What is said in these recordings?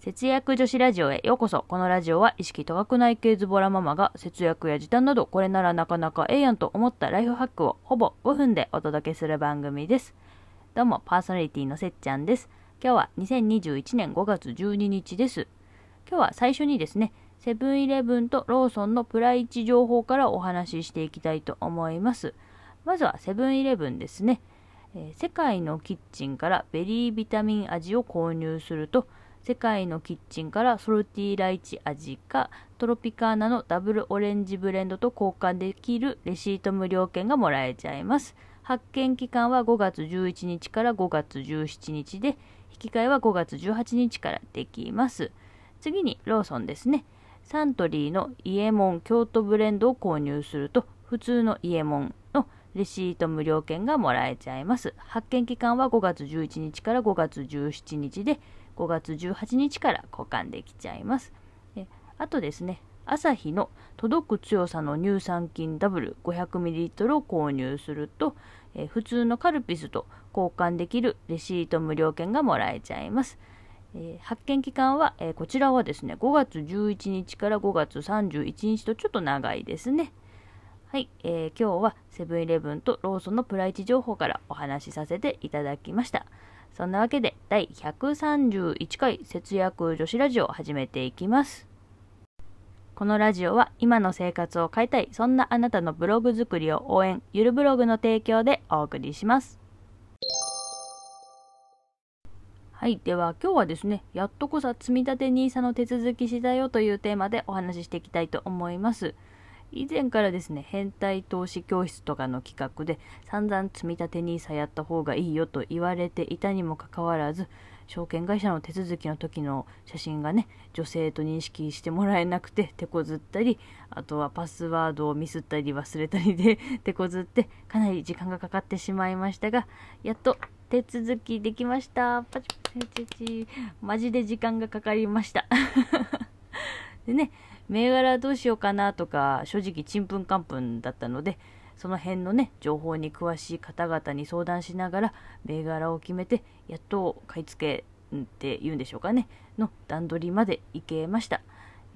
節約女子ラジオへようこそ。このラジオは意識高くない系ズボラママが節約や時短などこれならなかなかええやんと思ったライフハックをほぼ5分でお届けする番組です。どうもパーソナリティのせっちゃんです。今日は2021年5月12日です。今日は最初にですね、セブンイレブンとローソンのプライチ情報からお話ししていきたいと思います。まずはセブンイレブンですね。えー世界のキッチンからベリービタミン味を購入すると世界のキッチンからソルティーライチ味かトロピカーナのダブルオレンジブレンドと交換できるレシート無料券がもらえちゃいます。発券期間は5月11日から5月17日で引き換えは5月18日からできます。次にローソンですね。サントリーのイエモン京都ブレンドを購入すると普通のイエモンのレシート無料券がもらえちゃいます。発券期間は5月11日から5月17日で、5月18日から交換できちゃいます。えあとですね、朝日の届く強さの乳酸菌ダブル 500ml を購入すると、え普通のカルピスと交換できるレシート無料券がもらえちゃいます。えー発券期間は、えーこちらはですね、5月11日から5月31日とちょっと長いですね。はい、えー今日はセブンイレブンとローソンのプライチ情報からお話しさせていただきました。そんなわけで第131回節約女子ラジオを始めていきます。このラジオは今の生活を変えたい、そんなあなたのブログ作りを応援、ゆるブログの提供でお送りします。はい。では今日はですね、やっとこさ積立て NISA の手続きしたよというテーマでお話ししていきたいと思います。以前からですね、変態投資教室とかの企画で散々積み立て NISA やった方がいいよと言われていたにもかかわらず、証券会社の手続きの時の写真がね、女性と認識してもらえなくて手こずったり、あとはパスワードをミスったり忘れたりで 手こずってかなり時間がかかってしまいましたが、やっと手続きできました。パチパチパチマジで時間がかかりました。でね、銘柄どうしようかなとか、正直ちんぷんかんぷんだったので、その辺のね、情報に詳しい方々に相談しながら、銘柄を決めて、やっと買い付けって言うんでしょうかね、の段取りまで行けました。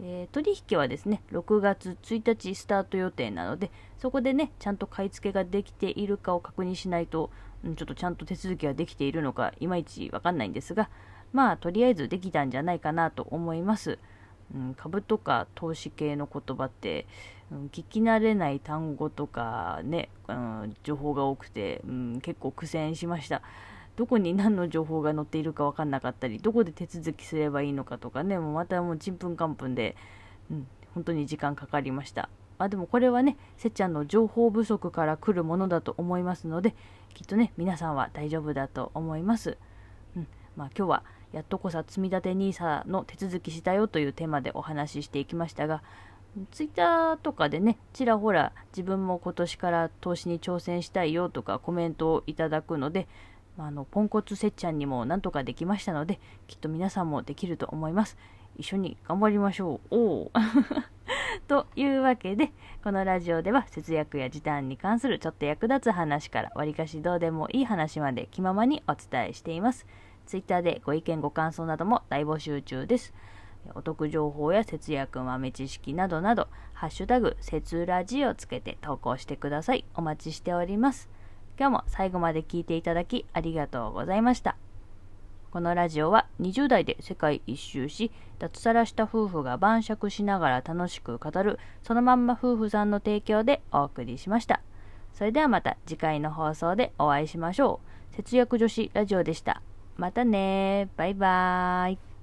えー取引はですね、6月1日スタート予定なので、そこでね、ちゃんと買い付けができているかを確認しないと、ちょっとちゃんと手続きができているのか、いまいちわかんないんですが、まあ、とりあえずできたんじゃないかなと思います。うん、株とか投資系の言葉って、うん聞き慣れない単語とかね、うん、情報が多くて、うん、結構苦戦しました。どこに何の情報が載っているか分かんなかったり、どこで手続きすればいいのかとかね、もうまたもうちんぷんかんぷんで、うん、本当に時間かかりました。あでもこれはね、せっちゃんの情報不足から来るものだと思いますので、きっとね、皆さんは大丈夫だと思います。うん、まあ今日はやっとこさ積み立て NISA の手続きしたよというテーマでお話ししていきましたが、ツイッターとかでね、ちらほら自分も今年から投資に挑戦したいよとかコメントをいただくので、あのポンコツせっちゃんにもなんとかできましたので、きっと皆さんもできると思います。一緒に頑張りましょう。おお。というわけで、このラジオでは節約や時短に関するちょっと役立つ話から、わりかしどうでもいい話まで気ままにお伝えしています。ツイッターでご意見ご感想なども大募集中です。お得情報や節約豆知識などなど、ハッシュタグ、節ラジをつけて投稿してください。お待ちしております。今日も最後まで聞いていただきありがとうございました。このラジオは20代で世界一周し、脱サラした夫婦が晩酌しながら楽しく語る、そのまんま夫婦さんの提供でお送りしました。それではまた次回の放送でお会いしましょう。節約女子ラジオでした。またねバイバーイ。